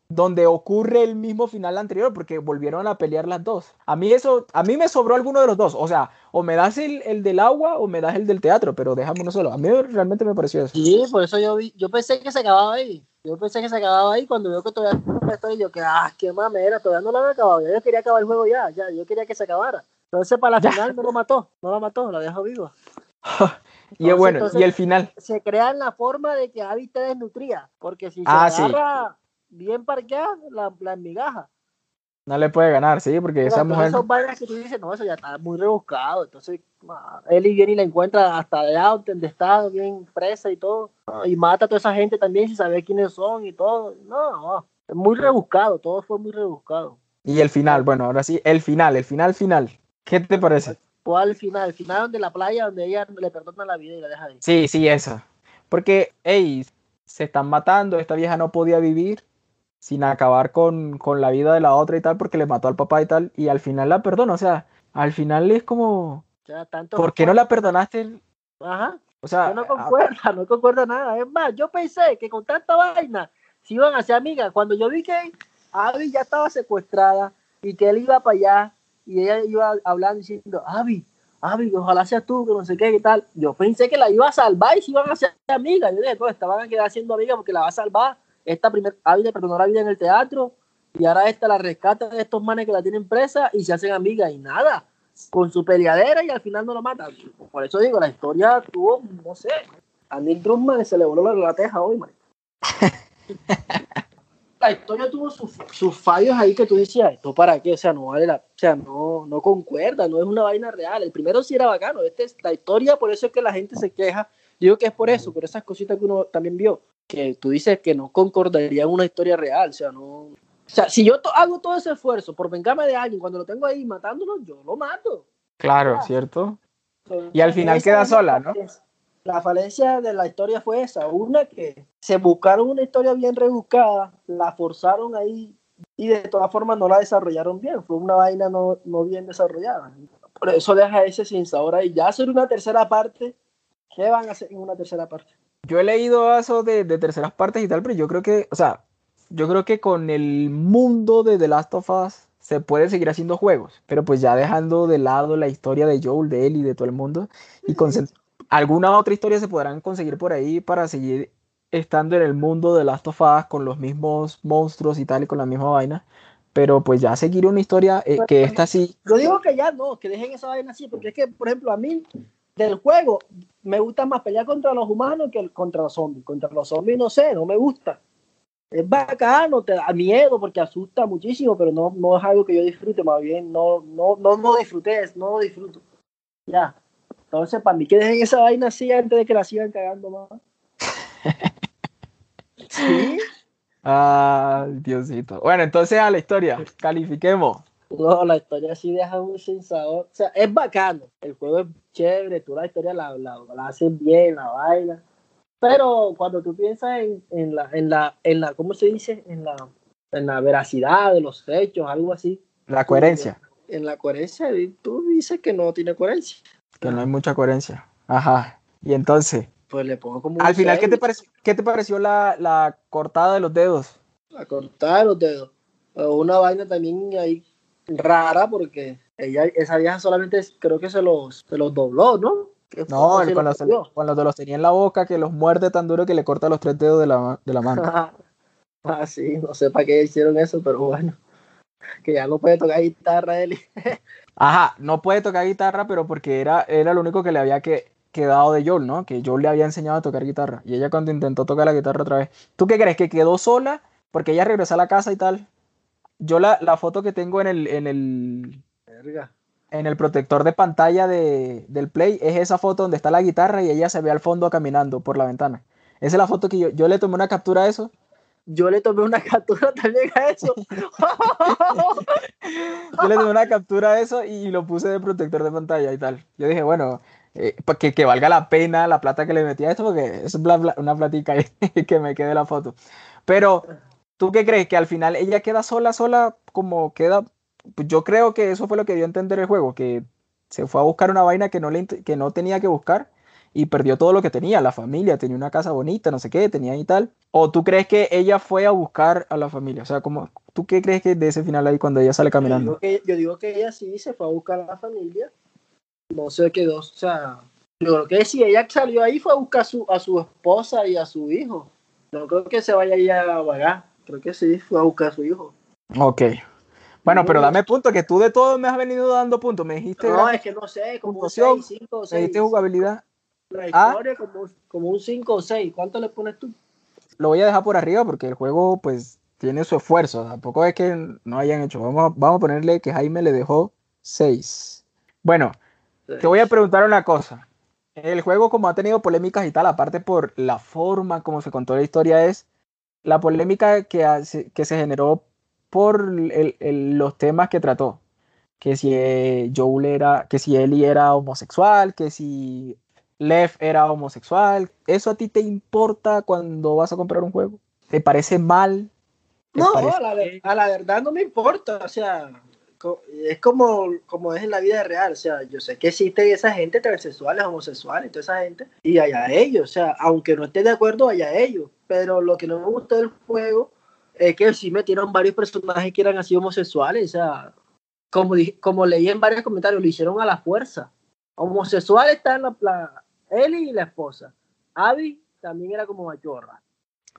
donde ocurre el mismo final anterior porque volvieron a pelear las dos. A mí eso, a mí me sobró alguno de los dos. O sea, o me das el, el del agua o me das el del teatro, pero déjame uno solo. A mí realmente me pareció eso. Sí, por eso yo vi, yo pensé que se acababa ahí. Yo pensé que se acababa ahí cuando veo que todavía no estoy yo que ah, qué mamera, todavía no lo había acabado. Yo quería acabar el juego ya, ya, yo quería que se acabara. Entonces para la Ya. final no lo mató, no lo mató, lo dejó vivo. Y es bueno, entonces- y el final. Se crea la forma de que Abby te desnutría, porque si Ah, se sí. agarra bien parqueada, la, la migaja. No le puede ganar, sí, porque esa mujer. Son vainas que tú dices, no, eso ya está muy rebuscado. Entonces, ah, Eli viene y la encuentra hasta allá donde está, bien presa y todo. ah, Y mata a toda esa gente también sin saber quiénes son y todo. No, es muy rebuscado, todo fue muy rebuscado. Y el final, bueno, ahora sí, el final, el final final. ¿Qué te parece? ¿Cuál final? El final de la playa donde ella le perdona la vida y la deja ahí. Sí, sí, esa. Porque, hey, se están matando, esta vieja no podía vivir sin acabar con, con la vida de la otra y tal, porque le mató al papá y tal, y al final la perdona, o sea, al final es como, Ya, tanto ¿por qué no la perdonaste? Ajá, O sea, yo no concuerda, no concuerda nada. Es más, yo pensé que con tanta vaina se iban a ser amigas. Cuando yo vi que Abby ya estaba secuestrada y que él iba para allá y ella iba hablando diciendo, Abby, Abby, ojalá seas tú, que no sé qué y tal. Yo pensé que la iba a salvar y se iban a ser amigas. Yo dije, pues estaban a quedar siendo amigas porque la va a salvar. Esta primera, Abby le perdonó la vida en el teatro y ahora esta la rescata de estos manes que la tienen presa y se hacen amigas y nada. Con su peleadera y al final no lo matan. Por eso digo, la historia tuvo, no sé, a Neil Druckmann se le voló la teja hoy, man. la historia tuvo sus, sus fallos ahí que tú decías, ¿esto para qué? O sea, no vale la, o sea, no, no concuerda, no es una vaina real. El primero sí era bacano, este es la historia, por eso es que la gente se queja. Digo que es por eso, por esas cositas que uno también vio, que tú dices que no concordaría en una historia real, o sea, no. O sea, si yo to- hago todo ese esfuerzo por vengarme de alguien, cuando lo tengo ahí matándolo, yo lo mato. claro, ¿cierto? Y al final queda es la sola, ¿no? falencia. La falencia de la historia fue esa, una que se buscaron una historia bien rebuscada, la forzaron ahí y de todas formas no la desarrollaron bien, fue una vaina no, no bien desarrollada. Por eso deja ese sin sabor ahí. Ya hacer una tercera parte, ¿qué van a hacer en una tercera parte? Yo he leído eso de, de terceras partes y tal, pero yo creo que, o sea, yo creo que con el mundo de The Last of Us se puede seguir haciendo juegos, pero pues ya dejando de lado la historia de Joel, de Ellie, de todo el mundo, y concent- alguna otra historia se podrán conseguir por ahí para seguir estando en el mundo de Last of Us con los mismos monstruos y tal, y con la misma vaina, pero pues ya seguir una historia eh, que esta sí, Yo digo que ya no, que dejen esa vaina así, porque es que, por ejemplo, a mí del juego me gusta más pelear contra los humanos que contra los zombies. Contra los zombies, no sé, no me gusta. es bacano, te da miedo porque asusta muchísimo, pero no, no es algo que yo disfrute, más bien no, no, no, no disfruté, no lo disfruto. Ya. Entonces, para mí que dejen esa vaina así antes de que la sigan cagando más. sí. Ah, Diosito. Bueno, entonces a la historia, califiquemos. No, la historia sí deja un sin sabor. O sea, es bacano. El juego es chévere, tú la historia la, la, la haces bien, la vaina. Pero cuando tú piensas en, en, la, en, la, en la, ¿cómo se dice? En la, en la veracidad de los hechos, algo así. La coherencia. En la coherencia, tú dices que no tiene coherencia. Que no hay mucha coherencia. Ajá. Y entonces. Pues le pongo como. Al final, ¿qué te, pareció, ¿qué te pareció la, la cortada de los dedos? La cortada de los dedos. Una vaina también ahí rara porque ella, esa vieja solamente creo que se los, se los dobló, ¿no? No, cuando, cuando, los tenía en la boca, que los muerde tan duro que le corta los tres dedos de la, de la mano. ah, sí, no sé para qué hicieron eso, pero bueno. Que ya no puede tocar guitarra él. Ajá, no puede tocar guitarra, pero porque era, era lo único que le había que, quedado de Joel, ¿no? Que Joel le había enseñado a tocar guitarra. Y ella cuando intentó tocar la guitarra otra vez. ¿Tú qué crees? ¿Que quedó sola? Porque ella regresó a la casa y tal. Yo la, la foto que tengo en el, en el, en el protector de pantalla de, del Play es esa foto donde está la guitarra y ella se ve al fondo caminando por la ventana. Esa es la foto que yo, yo le tomé una captura a eso. Yo le tomé una captura también a eso. yo le tomé una captura a eso y lo puse de protector de pantalla y tal. Yo dije, bueno, eh, para que, valga la pena la plata que le metí a esto, porque es una platica que me quede la foto. Pero ¿Tú qué crees? ¿Que al final ella queda sola, sola, como queda? Pues yo creo que eso fue lo que dio a entender el juego, que se fue a buscar una vaina que no, le, que no tenía que buscar y perdió todo lo que tenía, la familia, tenía una casa bonita, no sé qué, tenía y tal. ¿O tú crees que ella fue a buscar a la familia? O sea, como, ¿tú qué crees que de ese final ahí cuando ella sale caminando? Yo digo que, yo digo que ella sí se fue a buscar a la familia, no se quedó, o sea, yo creo que si ella salió ahí fue a buscar a su, a su esposa y a su hijo. No creo que se vaya ahí a vagar. Creo que sí, fue a buscar a su hijo. Ok. Bueno, pero dame punto, que tú de todo me has venido dando puntos. Me dijiste. No, es que no sé, como 6, 5 o 6. Me dijiste jugabilidad. La ah. historia como, como, un 5 o 6. ¿Cuánto le pones tú? Lo voy a dejar por arriba porque el juego, pues, tiene su esfuerzo. Tampoco es que no hayan hecho. Vamos, vamos a ponerle que Jaime le dejó 6. Bueno, te voy a preguntar una cosa. El juego, como ha tenido polémicas y tal, aparte por la forma como se contó la historia, es la polémica que, que se generó por los temas que trató. Que si eh, Joel era, que si Ellie era homosexual, que si Lev era homosexual. ¿Eso a ti te importa cuando vas a comprar un juego? ¿Te parece mal? no, A, la, a la verdad no me importa. O sea, es como, como es en la vida real, o sea, yo sé que existe esa gente transexuales, homosexuales, toda esa gente, y allá ellos, o sea, aunque no esté de acuerdo, allá ellos, pero lo que no me gustó del juego es que sí metieron varios personajes que eran así homosexuales, o sea, como, como leí en varios comentarios, lo hicieron a la fuerza. Homosexual está en la, plaza Eli y la esposa. Abby también era como machorra.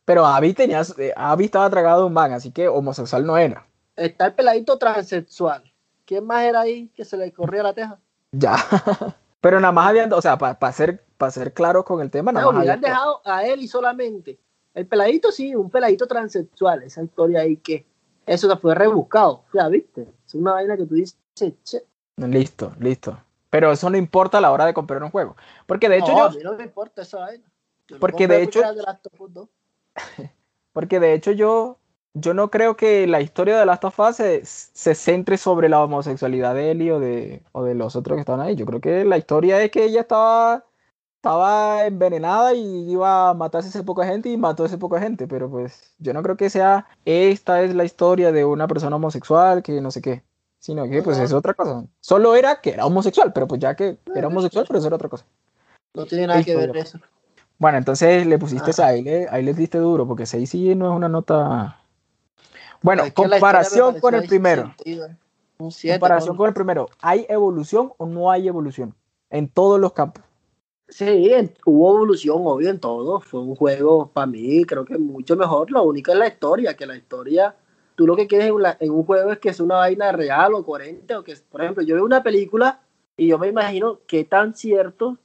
Pero Abby tenía, eh, Abby estaba tragado un man, así que homosexual no era está el peladito transexual. ¿Quién más era ahí que se le corría la teja? Ya. Pero nada más habían, o sea, para ser, para ser claro con el tema, nada no, más. Habían dejado a él y solamente. El peladito sí, un peladito transexual, esa historia ahí que eso fue rebuscado, ya viste. Es una vaina que tú dices, che. Listo, listo. Pero eso no importa a la hora de comprar un juego. Porque de hecho no, yo. A mí no me importa esa vaina. porque de hecho. porque de hecho yo yo no creo que la historia de Last of Us se, centre sobre la homosexualidad de Ellie o de, o de los otros que estaban ahí. Yo creo que la historia es que ella estaba, estaba envenenada y iba a matarse ese poco gente y mató a ese poco gente. Pero pues yo no creo que sea esta es la historia de una persona homosexual que no sé qué. Sino que pues es otra cosa. Solo era que era homosexual, pero pues ya que era homosexual, pero eso era otra cosa. No tiene nada que ver eso. Bueno, entonces le pusiste ah. ahí, le, ahí le diste duro, porque 6 sí no es una nota bueno, comparación con el primero. comparación con el primero. ¿Hay evolución o no hay evolución? En todos los campos. Sí, hubo evolución, obvio, en todo. Fue un juego, para mí, creo que mucho mejor. Lo único es la historia, que la historia, tú lo que quieres en, un juego es que es una vaina real o coherente. O que, por ejemplo, yo veo una película y yo me imagino qué tan cierto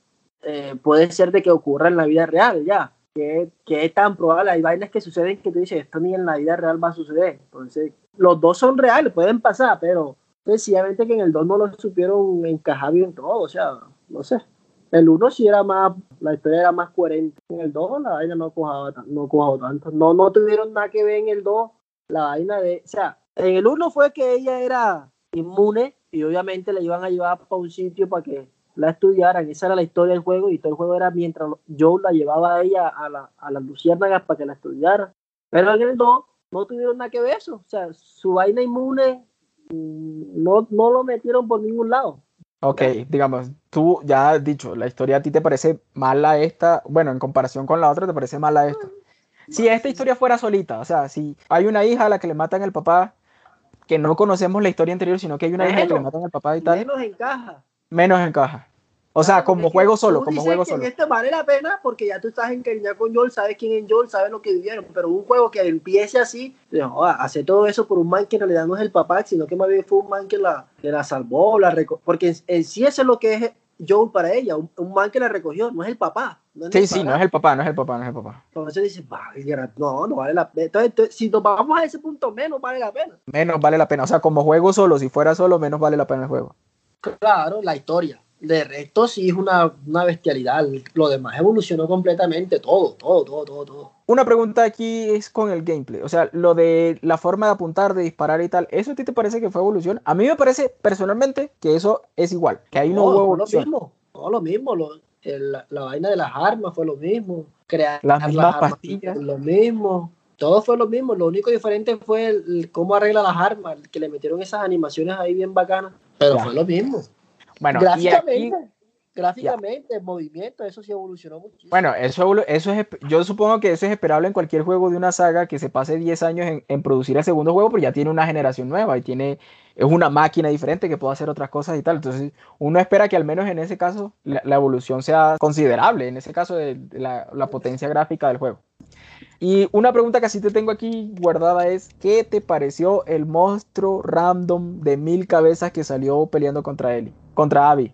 eh, puede ser de que ocurra en la vida real, ya. ¿qué, ¿qué, tan probable? Hay vainas que suceden que tú dices, esto ni en la vida real va a suceder. Entonces, los dos son reales, pueden pasar, pero sencillamente que en el 2 no lo supieron encajar bien todo, o sea, no sé. El 1 sí era más, la historia era más coherente. En el 2 la vaina no cojaba, no cojaba tanto. No, no tuvieron nada que ver en el 2 la vaina de, o sea, en el 1 fue que ella era inmune y obviamente la iban a llevar para un sitio para que la estudiaran. Esa era la historia del juego y todo el juego era mientras Joe la llevaba a ella a, la, a las luciérnagas para que la estudiara. Pero en el 2 no tuvieron nada que ver eso. O sea, su vaina inmune mm, no, no lo metieron por ningún lado. Ok, digamos, tú ya has dicho, la historia a ti te parece mala esta, bueno, en comparación con la otra te parece mala esta. Si esta historia fuera solita, o sea, si hay una hija a la que le matan el papá, que no conocemos la historia anterior, sino que hay una hija que le matan el papá y tal. Menos encaja. Menos encaja. O sea, como juego solo, como juego solo. Este vale la pena porque ya tú estás encariñado con Joel, sabes quién es Joel, sabes lo que vivieron, pero un juego que empiece así, no, hace todo eso por un man que en realidad no es el papá, sino que más bien fue un man que la, la salvó, la porque en, sí eso es lo que es Joel para ella, un, man que la recogió, no es el papá. Sí, sí, no es el papá, no es el papá, no es el papá. Entonces dices, no, no vale la pena. Entonces, si nos vamos a ese punto, menos vale la pena. Menos vale la pena, o sea, como juego solo, si fuera solo, menos vale la pena el juego. Claro, la historia de resto sí es una, una, bestialidad. Lo demás evolucionó completamente, todo, todo, todo, todo, todo. Una pregunta aquí es con el gameplay. O sea, lo de la forma de apuntar, de disparar y tal, ¿eso a ti te parece que fue evolución? A mí me parece personalmente que eso es igual, que hay no, hubo lo mismo, todo lo mismo. Lo, la, vaina de las armas fue lo mismo. Crear las mismas pastillas. Lo mismo. Todo fue lo mismo. Lo único diferente fue el, cómo arregla las armas, que le metieron esas animaciones ahí bien bacanas. Pero fue lo mismo. Bueno, gráficamente, gráficamente el movimiento, eso sí evolucionó muchísimo. Bueno, eso, eso es, yo supongo que eso es esperable en cualquier juego de una saga que se pase 10 años en, producir el segundo juego, pero ya tiene una generación nueva y tiene, es una máquina diferente que puede hacer otras cosas y tal. Entonces, uno espera que al menos en ese caso la, evolución sea considerable, en ese caso de, la, la potencia gráfica del juego. Y una pregunta que sí te tengo aquí guardada es, ¿qué te pareció el monstruo random de mil cabezas que salió peleando contra él? contra Abby.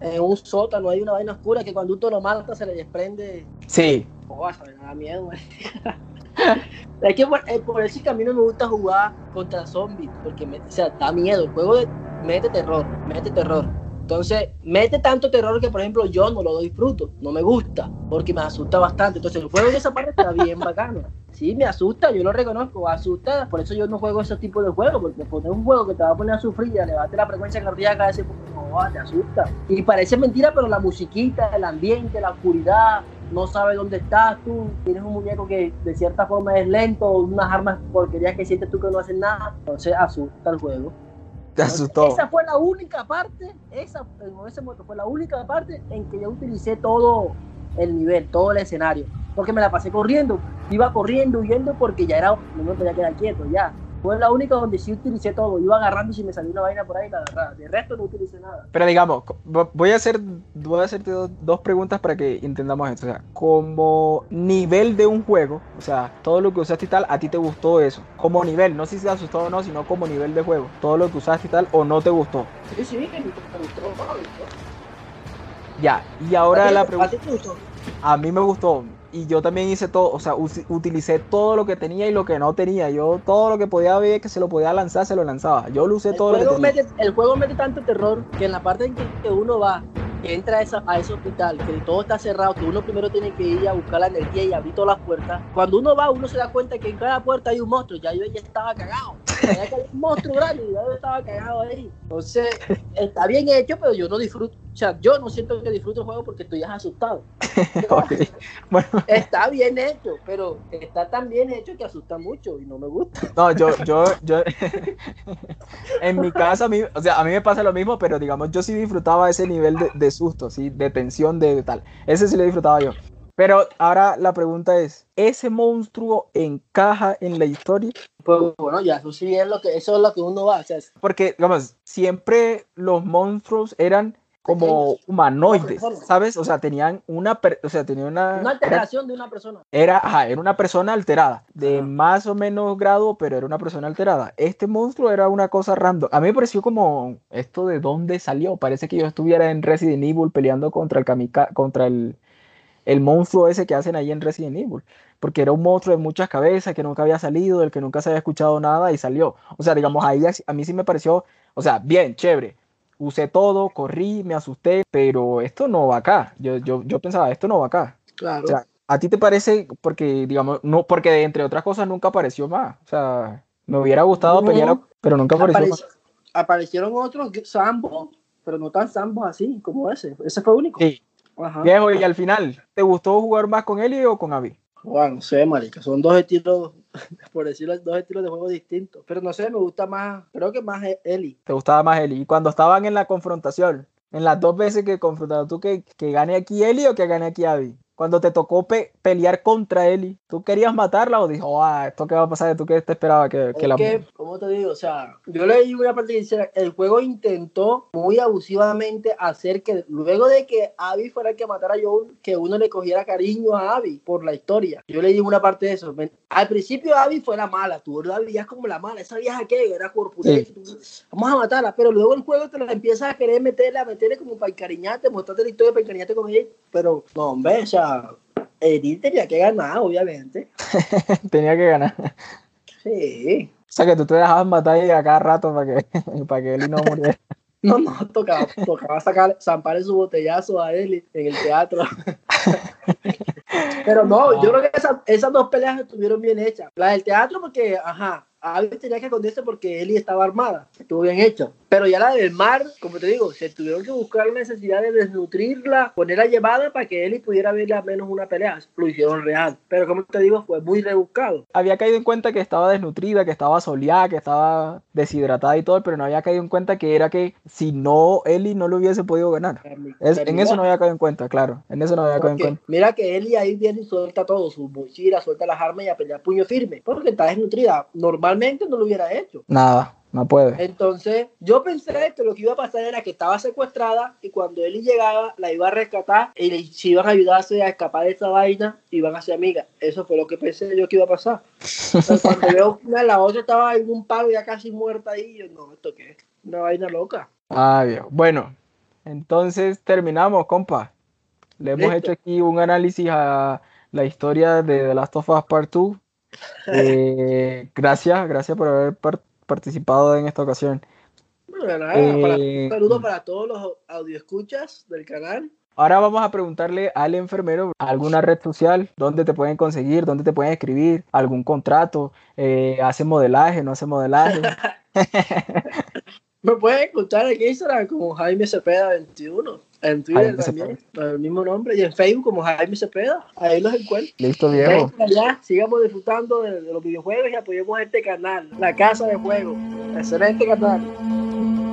En un sótano hay una vaina oscura que cuando uno lo mata se le desprende. Sí. Oh, me da miedo, es que eh, por, eso que a mí no me gusta jugar contra zombies, porque me, o sea, da miedo. El juego de, mete terror, mete terror. Entonces, mete tanto terror que, por ejemplo, yo no lo disfruto, no me gusta, porque me asusta bastante. Entonces, el juego de esa parte está bien bacano. Sí, me asusta, yo lo reconozco, asusta, por eso yo no juego ese tipo de juegos, porque poner un juego que te va a poner a sufrir y a levante la frecuencia cardíaca, ese no, te asusta. Y parece mentira, pero la musiquita, el ambiente, la oscuridad, no sabes dónde estás tú, tienes un muñeco que de cierta forma es lento, unas armas porquerías que sientes tú que no hacen nada, entonces asusta el juego. Esa fue la única parte, esa, en ese momento fue la única parte en que yo utilicé todo el nivel, todo el escenario. Porque me la pasé corriendo, iba corriendo, huyendo porque ya era, no me podía quedar quieto, ya fue la única donde sí utilicé todo. Iba agarrando y si me salió una vaina por ahí la agarraba. De resto no utilicé nada. Pero digamos, voy a hacer voy a hacerte dos, preguntas para que entendamos esto. O sea, como nivel de un juego, o sea, todo lo que usaste y tal, a ti te gustó eso. Como nivel, no sé si te asustó o no, sino como nivel de juego. Todo lo que usaste y tal, o no te gustó. Sí, sí, me gustó. Ya, y ahora la pregunta. ¿A mí me gustó y yo también hice todo, o sea, utilicé todo lo que tenía y lo que no tenía. Yo todo lo que podía ver que se lo podía lanzar, se lo lanzaba. Yo lo usé todo lo que tenía. el juego mete tanto terror que en la parte en que uno va que entra a, esa, a, ese hospital, que todo está cerrado, que uno primero tiene que ir a buscar la energía y abrir todas las puertas. Cuando uno va, uno se da cuenta que en cada puerta hay un monstruo. Ya yo ya estaba cagado. Ya que hay un monstruo grande ya yo estaba cagado ahí. Entonces, está bien hecho, pero yo no disfruto. O sea, yo no siento que disfruto el juego porque estoy asustado. bueno. Está bien hecho, pero está tan bien hecho que asusta mucho y no me gusta. No, yo, yo, yo, en mi casa, a mí, o sea, a mí me pasa lo mismo, pero digamos, yo sí disfrutaba ese nivel de de susto, ¿sí? de tensión, de, tal. Ese sí lo disfrutaba yo. Pero ahora la pregunta es, ¿ese monstruo encaja en la historia? Pues bueno, ya eso sí es lo que, eso es lo que uno va a hacer. Porque, digamos, siempre los monstruos eran como humanoides, ¿sabes? O sea, tenían una, o sea, tenían una... Una alteración de una persona. Era, ajá, era una persona alterada, de más o menos grado, pero era una persona alterada. Este monstruo era una cosa random. A mí me pareció como, ¿esto de dónde salió? Parece que yo estuviera en Resident Evil peleando contra el kamika contra el, el monstruo ese que hacen ahí en Resident Evil, porque era un monstruo de muchas cabezas que nunca había salido, del que nunca se había escuchado nada y salió. O sea, digamos, ahí a mí sí me pareció, o sea, bien, chévere. Usé todo, corrí, me asusté, pero esto no va acá. Yo, yo, yo pensaba, esto no va acá. Claro. O sea, ¿a ti te parece, porque, digamos, no, porque entre otras cosas nunca apareció más? O sea, me hubiera gustado pelear, pero nunca apareció más. Aparecieron otros Sambo, pero no tan Sambo así como ese. Ese fue único. Sí. Ajá. Viejo, y al final, ¿te gustó jugar más con Eli o con Abby? Bueno, no sé, marica, son dos estilos, por decirlo, dos estilos de juego distintos. Pero no sé, me gusta más, creo que más Eli. ¿Te gustaba más Eli? Y cuando estaban en la confrontación, en las dos veces que confrontaron, ¿tú que, que gane aquí Eli o que gane aquí Abby? cuando te tocó pelear contra Eli, ¿tú querías matarla o dijo, ah, esto qué va a pasar? ¿Tú qué te esperaba que, que la... Que, ¿Cómo te digo? O sea, yo leí una parte que dice, el juego intentó muy abusivamente hacer que luego de que Abby fuera el que matara a Joel, que uno le cogiera cariño a Abby por la historia. Yo leí una parte de eso. Al principio Abby fue la mala, tú la veías como la mala, esa vieja que era corpulenta, vamos a matarla, pero luego el juego te la empiezas a querer meterle, a meterle como para encariñarte, mostrarte la historia para encariñarte con ella, pero no, hombre, o sea, Edith tenía que ganar, obviamente. tenía que ganar. Sí. O sea que tú te dejabas matar a cada rato para que, para que Eli no muriera. No, no, tocaba, tocaba sacar, zamparle su botellazo a Eli en el teatro. Pero no, yo creo que esas, esas dos peleas estuvieron bien hechas. La del teatro porque, ajá, Abby tenía que esconderse porque Eli estaba armada. Estuvo bien hecho. Pero ya la del mar, como te digo, se tuvieron que buscar la necesidad de desnutrirla, ponerla llevada para que Eli pudiera ver al menos una pelea. Lo hicieron real. Pero como te digo, fue muy rebuscado. Había caído en cuenta que estaba desnutrida, que estaba soleada, que estaba deshidratada y todo, pero no había caído en cuenta que era que si no, Eli no lo hubiese podido ganar. en eso no había caído en cuenta, claro. En eso no había caído en cuenta. Mira que Eli ahí viene y suelta todo, su mochila, suelta las armas y a pelear puño firme. Porque está desnutrida. Normalmente no lo hubiera hecho. Nada. No puede. Entonces, yo pensé que lo que iba a pasar era que estaba secuestrada y cuando él llegaba la iba a rescatar y si iban a ayudarse a escapar de esa vaina, iban a ser amigas. Eso fue lo que pensé yo que iba a pasar. cuando veo que la otra estaba en un palo ya casi muerta ahí, yo no, ¿esto qué es? Una vaina loca. Ah, Dios. Bueno, entonces terminamos, compa. Le hemos hecho aquí un análisis a la historia de The Last of Us Part 2. Eh, gracias, gracias por haber participado en esta ocasión. Eh, un saludo para todos los escuchas del canal. Ahora vamos a preguntarle al enfermero alguna red social, dónde te pueden conseguir, dónde te pueden escribir, algún contrato, eh, hace modelaje, no hace modelaje. Me pueden escuchar en Instagram como Jaime Cepeda 21. En Twitter también, el mismo nombre. Y en Facebook como Jaime Cepeda. Ahí los encuentro. Listo, viejo. Allá, sigamos disfrutando de, de, los videojuegos y apoyemos este canal, La Casa de Juegos. Excelente canal.